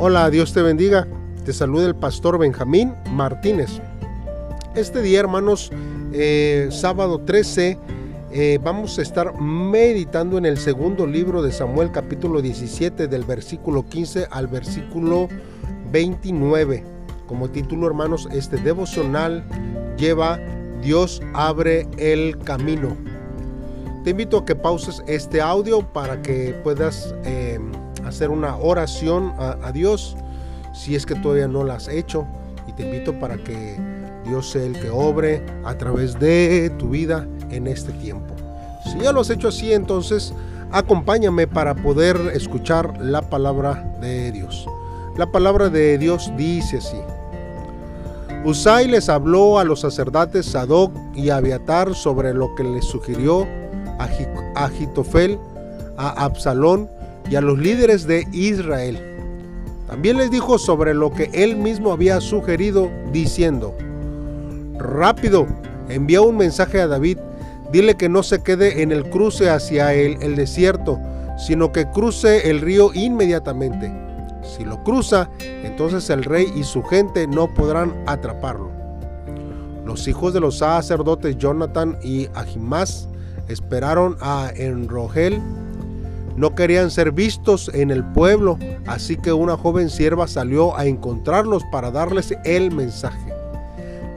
Hola, Dios te bendiga. Te saluda el pastor Benjamín Martínez. Este día, hermanos, eh, sábado 13, eh, vamos a estar meditando en el segundo libro de Samuel, capítulo 17, del versículo 15 al versículo 29. Como título, hermanos, este devocional lleva Dios abre el camino. Te invito a que pauses este audio para que puedas... Eh, hacer una oración a, Dios si es que todavía no la has hecho. Y te invito para que Dios sea el que obre a través de tu vida en este tiempo. Si ya lo has hecho así, entonces acompáñame para poder escuchar la palabra de Dios. La palabra de Dios dice así. Usai les habló a los sacerdotes Sadoc y Abiatar sobre lo que les sugirió a Agitofel, a Absalón y a los líderes de Israel. También les dijo sobre lo que él mismo había sugerido, diciendo, Rápido, envía un mensaje a David, dile que no se quede en el cruce hacia el, el desierto, sino que cruce el río inmediatamente. Si lo cruza, entonces el rey y su gente no podrán atraparlo. Los hijos de los sacerdotes Jonathan y Ahimás esperaron a Enrogel no querían ser vistos en el pueblo, así que una joven sierva salió a encontrarlos para darles el mensaje.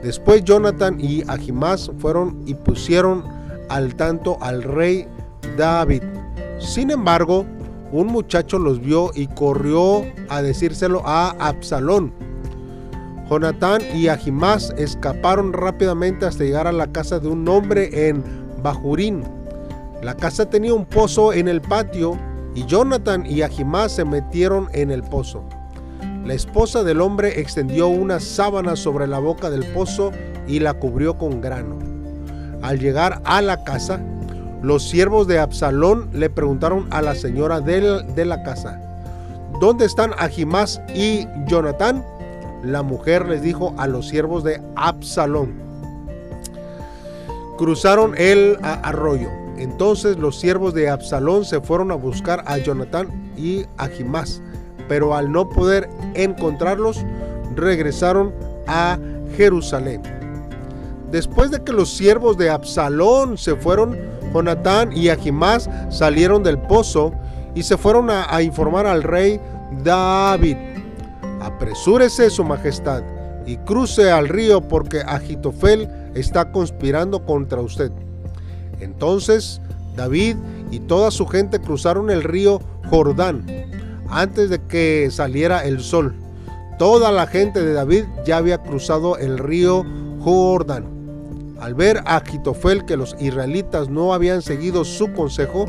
Después Jonathan y Ahimás fueron y pusieron al tanto al rey David. Sin embargo, un muchacho los vio y corrió a decírselo a Absalón. Jonathan y Ahimás escaparon rápidamente hasta llegar a la casa de un hombre en Bajurín la casa tenía un pozo en el patio y Jonathan y Ahimás se metieron en el pozo. La esposa del hombre extendió una sábana sobre la boca del pozo y la cubrió con grano. Al llegar a la casa, los siervos de Absalón le preguntaron a la señora de, de la casa, ¿dónde están Ahimás y Jonathan? La mujer les dijo a los siervos de Absalón, cruzaron el arroyo entonces los siervos de Absalón se fueron a buscar a Jonatán y a Jimás, pero al no poder encontrarlos, regresaron a Jerusalén. Después de que los siervos de Absalón se fueron, Jonatán y Ahimás salieron del pozo y se fueron a, a, informar al rey David. Apresúrese su majestad y cruce al río porque Agitofel está conspirando contra usted. Entonces David y toda su gente cruzaron el río Jordán antes de que saliera el sol. Toda la gente de David ya había cruzado el río Jordán. Al ver a Agitofel que los israelitas no habían seguido su consejo,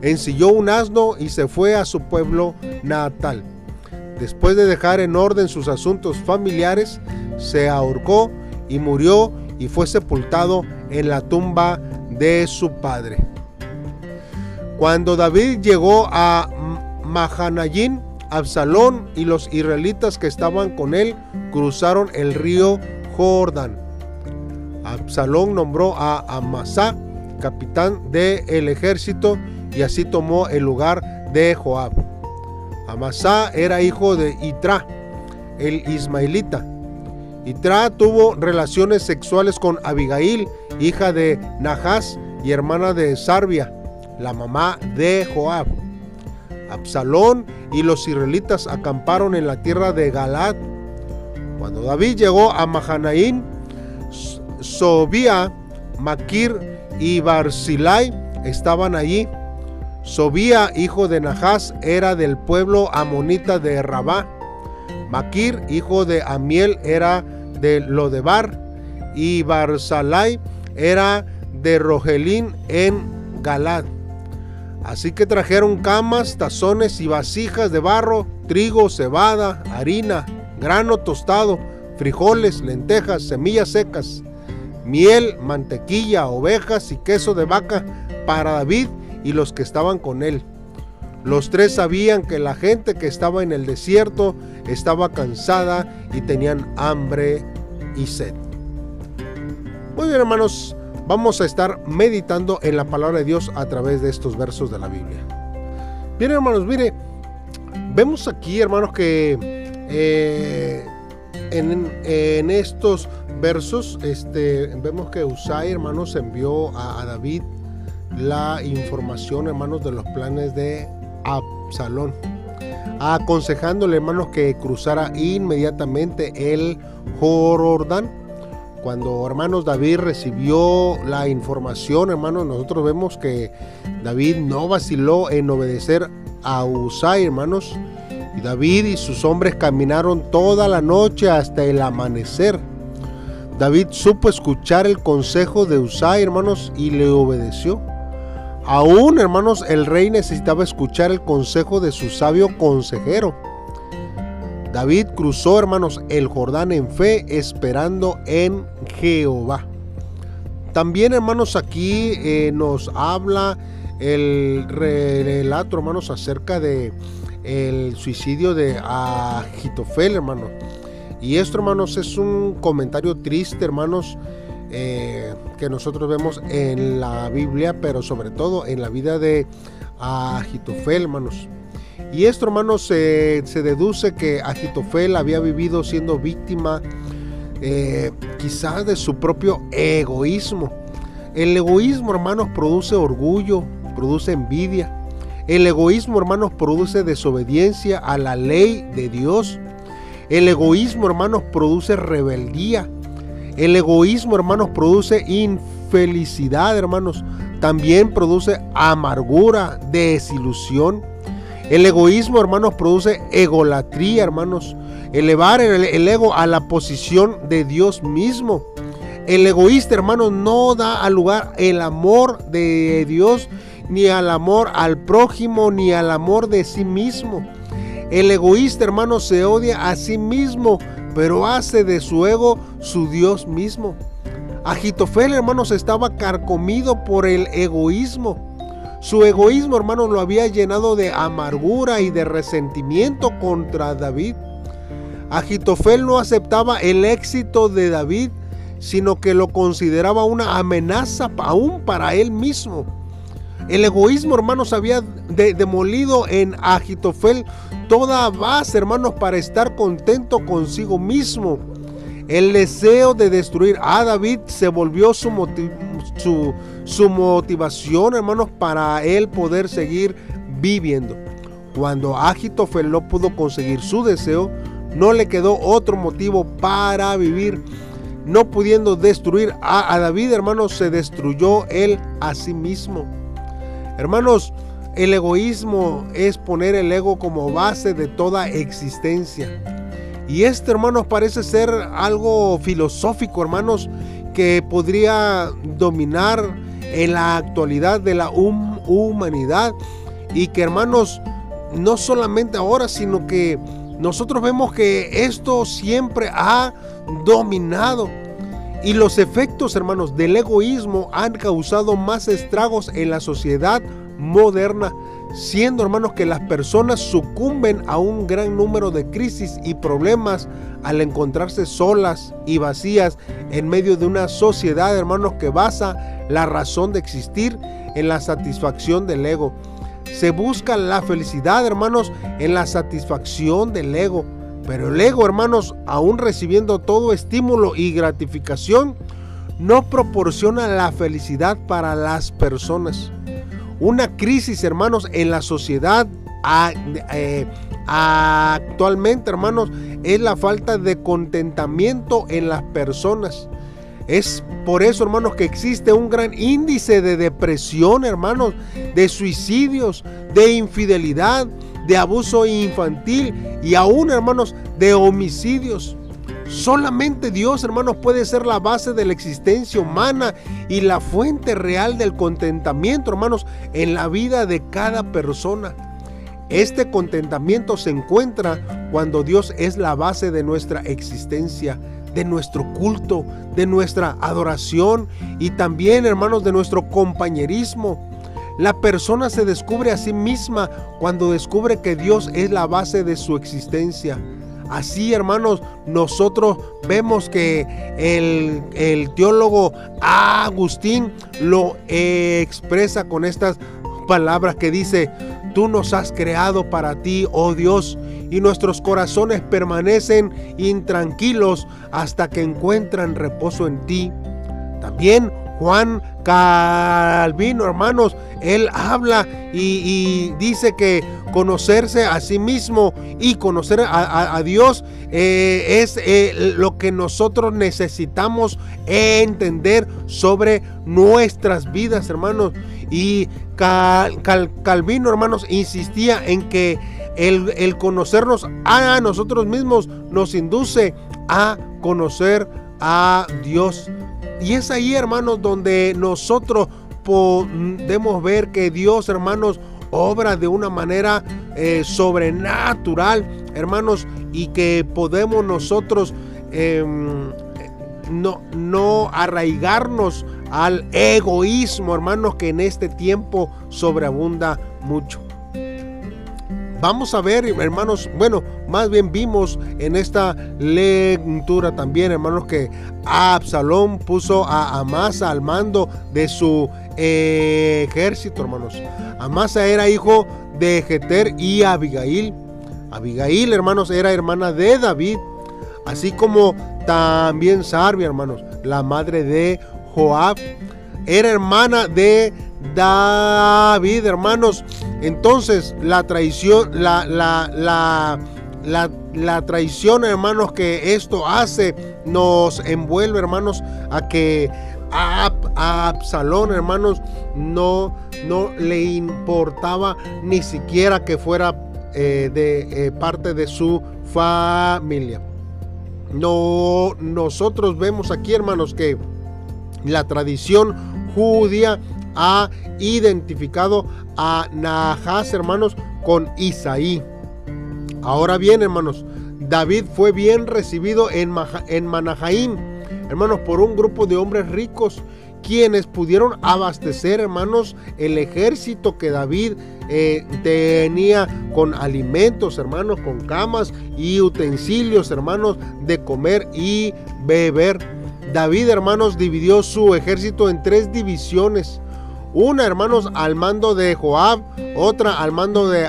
ensilló un asno y se fue a su pueblo natal. Después de dejar en orden sus asuntos familiares, se ahorcó y murió y fue sepultado en la tumba de su padre. Cuando David llegó a Mahanayín, Absalón y los israelitas que estaban con él cruzaron el río Jordán. Absalón nombró a Amasá capitán del ejército y así tomó el lugar de Joab. Amasá era hijo de Itra, el ismaelita. Itra tuvo relaciones sexuales con Abigail, hija de Nahas y hermana de Sarbia, la mamá de Joab. Absalón y los israelitas acamparon en la tierra de Galad. Cuando David llegó a Mahanaín, Sobía, Maquir y Barzilai estaban allí. Sobía, hijo de Nahas, era del pueblo amonita de Rabá. Maquir, hijo de Amiel, era de Lodebar. Y Barzilai era de Rogelín en Galad. Así que trajeron camas, tazones y vasijas de barro, trigo, cebada, harina, grano tostado, frijoles, lentejas, semillas secas, miel, mantequilla, ovejas y queso de vaca para David y los que estaban con él. Los tres sabían que la gente que estaba en el desierto estaba cansada y tenían hambre y sed. Muy bien hermanos, vamos a estar meditando en la palabra de Dios a través de estos versos de la Biblia. Bien hermanos, mire, Vemos aquí, hermanos, que eh, en, estos versos este, vemos que Usai, hermanos, envió a, a David la información, hermanos, de los planes de Absalón aconsejándole, hermanos, que cruzara inmediatamente el Jordán. Cuando, hermanos, David recibió la información, hermanos, nosotros vemos que David no vaciló en obedecer a Usai, hermanos. Y David y sus hombres caminaron toda la noche hasta el amanecer. David supo escuchar el consejo de Usai, hermanos, y le obedeció. Aún, hermanos, el rey necesitaba escuchar el consejo de su sabio consejero. David cruzó, hermanos, el Jordán en fe, esperando en Jehová. También, hermanos, aquí eh, nos habla el relato, hermanos, acerca de el suicidio de Agitofel, hermanos. Y esto, hermanos, es un comentario triste, hermanos, eh, que nosotros vemos en la Biblia, pero sobre todo en la vida de Agitofel, hermanos. Y esto, hermanos, se deduce que Agitofel había vivido siendo víctima eh, quizás de su propio egoísmo. El egoísmo, hermanos, produce orgullo, produce envidia. El egoísmo, hermanos, produce desobediencia a la ley de Dios. El egoísmo, hermanos, produce rebeldía. El egoísmo, hermanos, produce infelicidad, hermanos. También produce amargura, desilusión. El egoísmo, hermanos, produce egolatría, hermanos. Elevar el, ego a la posición de Dios mismo. El egoísta, hermanos, no da al lugar el amor de Dios, ni al amor al prójimo, ni al amor de sí mismo. El egoísta, hermanos, se odia a sí mismo, pero hace de su ego su Dios mismo. Agitofel, hermanos, estaba carcomido por el egoísmo. Su egoísmo, hermanos, lo había llenado de amargura y de resentimiento contra David. Agitofel no aceptaba el éxito de David, sino que lo consideraba una amenaza aún para él mismo. El egoísmo, hermanos, había demolido en Agitofel toda base, hermanos, para estar contento consigo mismo. El deseo de destruir a David se volvió su, su, motivación, hermanos, para él poder seguir viviendo. Cuando Agitofel no pudo conseguir su deseo, no le quedó otro motivo para vivir. No pudiendo destruir a, a David, hermanos, se destruyó él a sí mismo. Hermanos, el egoísmo es poner el ego como base de toda existencia. Y este, hermanos, parece ser algo filosófico, hermanos, que podría dominar en la actualidad de la humanidad. Y que, hermanos, no solamente ahora, sino que nosotros vemos que esto siempre ha dominado. Y los efectos, hermanos, del egoísmo han causado más estragos en la sociedad moderna, siendo hermanos que las personas sucumben a un gran número de crisis y problemas al encontrarse solas y vacías en medio de una sociedad, hermanos, que basa la razón de existir en la satisfacción del ego. Se busca la felicidad, hermanos, en la satisfacción del ego. Pero el ego, hermanos, aún recibiendo todo estímulo y gratificación, no proporciona la felicidad para las personas. Una crisis, hermanos, en la sociedad eh, actualmente, hermanos, es la falta de contentamiento en las personas. Es por eso, hermanos, que existe un gran índice de depresión, hermanos, de suicidios, de infidelidad, de abuso infantil y aún, hermanos, de homicidios. Solamente Dios, hermanos, puede ser la base de la existencia humana y la fuente real del contentamiento, hermanos, en la vida de cada persona. Este contentamiento se encuentra cuando Dios es la base de nuestra existencia, de nuestro culto, de nuestra adoración y también, hermanos, de nuestro compañerismo. La persona se descubre a sí misma cuando descubre que Dios es la base de su existencia. Así, hermanos, nosotros vemos que el, teólogo Agustín lo expresa con estas palabras que dice, Tú nos has creado para ti, oh Dios, y nuestros corazones permanecen intranquilos hasta que encuentran reposo en ti. También Juan Calvino, hermanos, él habla y, dice que conocerse a sí mismo y conocer a, Dios eh, es eh, lo que nosotros necesitamos entender sobre nuestras vidas, hermanos. Y Calvino, hermanos, insistía en que el, el conocernos a nosotros mismos nos induce a conocer a Dios. Y es ahí, hermanos, donde nosotros podemos ver que Dios, hermanos, obra de una manera eh, sobrenatural, hermanos, y que podemos nosotros em, no, no arraigarnos al egoísmo, hermanos, que en este tiempo sobreabunda mucho. Vamos a ver, hermanos, bueno, más bien vimos en esta lectura también, hermanos, que Absalón puso a Amasa al mando de su ejército, hermanos. Amasa era hijo de Jeter y Abigail. Abigail, hermanos, era hermana de David, así como también Sarbia, hermanos, la madre de Joab, era hermana de David, hermanos. Entonces, la traición, la, la, la, traición, hermanos, que esto hace, nos envuelve, hermanos, a que a, Absalón, hermanos, no, no le importaba ni siquiera que fuera eh, de eh, parte de su familia. No, nosotros vemos aquí, hermanos, que la tradición judía ha identificado a Nahas, hermanos, con Isaí. Ahora bien, hermanos, David fue bien recibido en, Manahaim, hermanos, por un grupo de hombres ricos quienes pudieron abastecer, hermanos, el ejército que David eh, tenía con alimentos, hermanos, con camas y utensilios, hermanos, de comer y beber. David, hermanos, dividió su ejército en tres divisiones. Una, hermanos, al mando de Joab, otra al mando de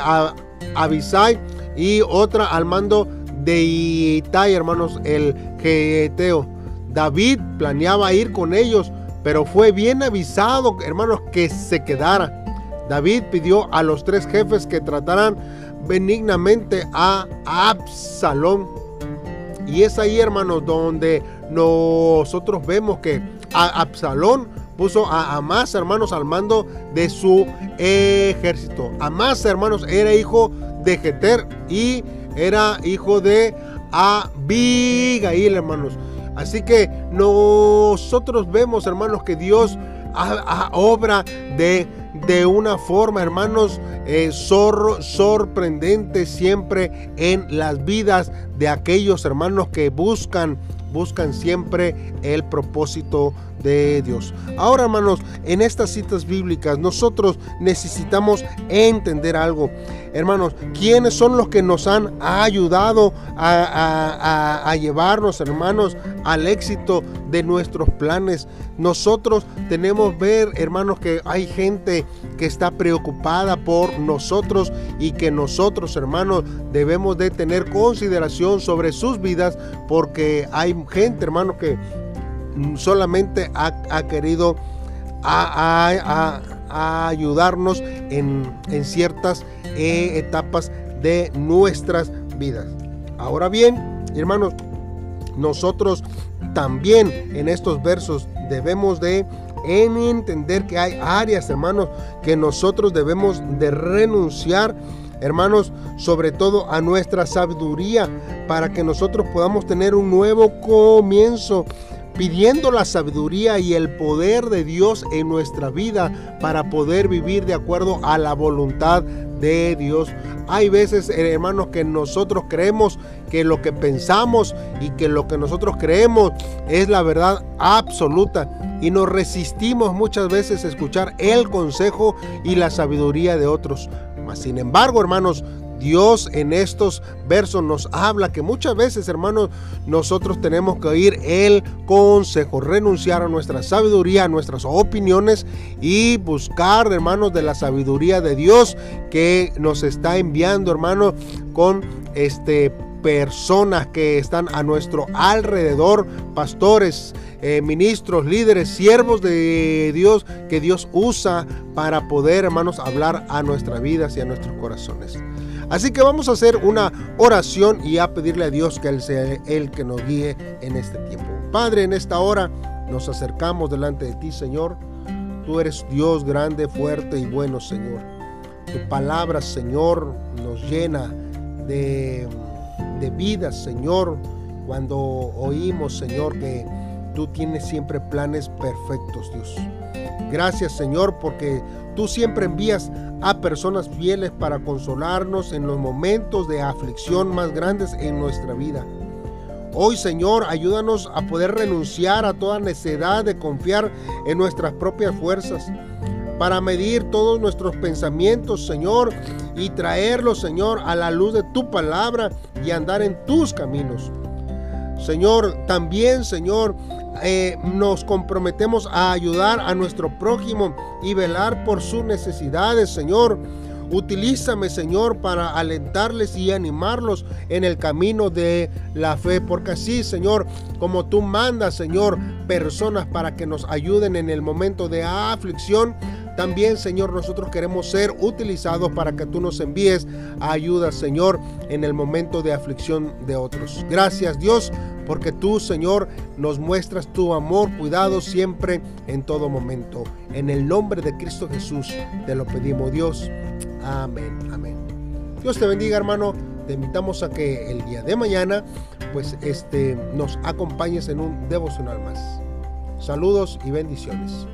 Abisai y otra al mando de Itai, hermanos, el Geteo. David planeaba ir con ellos, pero fue bien avisado, hermanos, que se quedara. David pidió a los tres jefes que trataran benignamente a Absalón. Y es ahí, hermanos, donde nosotros vemos que Absalón puso a Amás, hermanos, al mando de su ejército. Amás, hermanos, era hijo de Jeter y era hijo de Abigail, hermanos. Así que nosotros vemos, hermanos, que Dios obra de, de, una forma, hermanos, eh, sorprendente siempre en las vidas de aquellos hermanos que buscan buscan siempre el propósito de Dios. Ahora, hermanos, en estas citas bíblicas nosotros necesitamos entender algo. Hermanos, ¿quiénes son los que nos han ayudado a, llevarnos, hermanos, al éxito de nuestros planes? Nosotros tenemos ver, hermanos, que hay gente que está preocupada por nosotros y que nosotros, hermanos, debemos de tener consideración sobre sus vidas porque hay gente, hermanos, que solamente ha, querido a, ayudarnos en, ciertas eh, etapas de nuestras vidas. Ahora bien, hermanos, nosotros también en estos versos debemos de entender que hay áreas, hermanos, que nosotros debemos de renunciar, hermanos, sobre todo a nuestra sabiduría, para que nosotros podamos tener un nuevo comienzo pidiendo la sabiduría y el poder de Dios en nuestra vida para poder vivir de acuerdo a la voluntad de Dios. Hay veces, eh, hermanos, que nosotros creemos que lo que pensamos y que lo que nosotros creemos es la verdad absoluta y nos resistimos muchas veces a escuchar el consejo y la sabiduría de otros. Mas, sin embargo, hermanos, Dios en estos versos nos habla que muchas veces, hermanos, nosotros tenemos que oír el consejo, renunciar a nuestra sabiduría, a nuestras opiniones y buscar, hermanos, de la sabiduría de Dios que nos está enviando, hermanos, con este personas que están a nuestro alrededor, pastores, eh, ministros, líderes, siervos de Dios que Dios usa para poder, hermanos, hablar a nuestras vidas y a nuestros corazones. Así que vamos a hacer una oración y a pedirle a Dios que Él sea el que nos guíe en este tiempo. Padre, en esta hora nos acercamos delante de ti, Señor. Tú eres Dios grande, fuerte y bueno, Señor. Tu palabra, Señor, nos llena de de vida, Señor, cuando oímos, Señor, que tú tienes siempre planes perfectos, Dios. Gracias, Señor, porque tú siempre envías a personas fieles para consolarnos en los momentos de aflicción más grandes en nuestra vida. Hoy, Señor, ayúdanos a poder renunciar a toda necesidad de confiar en nuestras propias fuerzas para medir todos nuestros pensamientos, Señor, y traerlos, Señor, a la luz de tu palabra y andar en tus caminos. Señor, también, Señor, eh, nos comprometemos a ayudar a nuestro prójimo y velar por sus necesidades, Señor. Utilízame, Señor, para alentarles y animarlos en el camino de la fe, porque así, Señor, como tú mandas, Señor, personas para que nos ayuden en el momento de aflicción, también, Señor, nosotros queremos ser utilizados para que tú nos envíes ayuda, Señor, en el momento de aflicción de otros. Gracias, Dios, porque tú, Señor, nos muestras tu amor, cuidado siempre, en todo momento. En el nombre de Cristo Jesús te lo pedimos, Dios. Amén, amén. Dios te bendiga, hermano. Te invitamos a que el día de mañana, pues, este, nos acompañes en un devocional más. Saludos y bendiciones.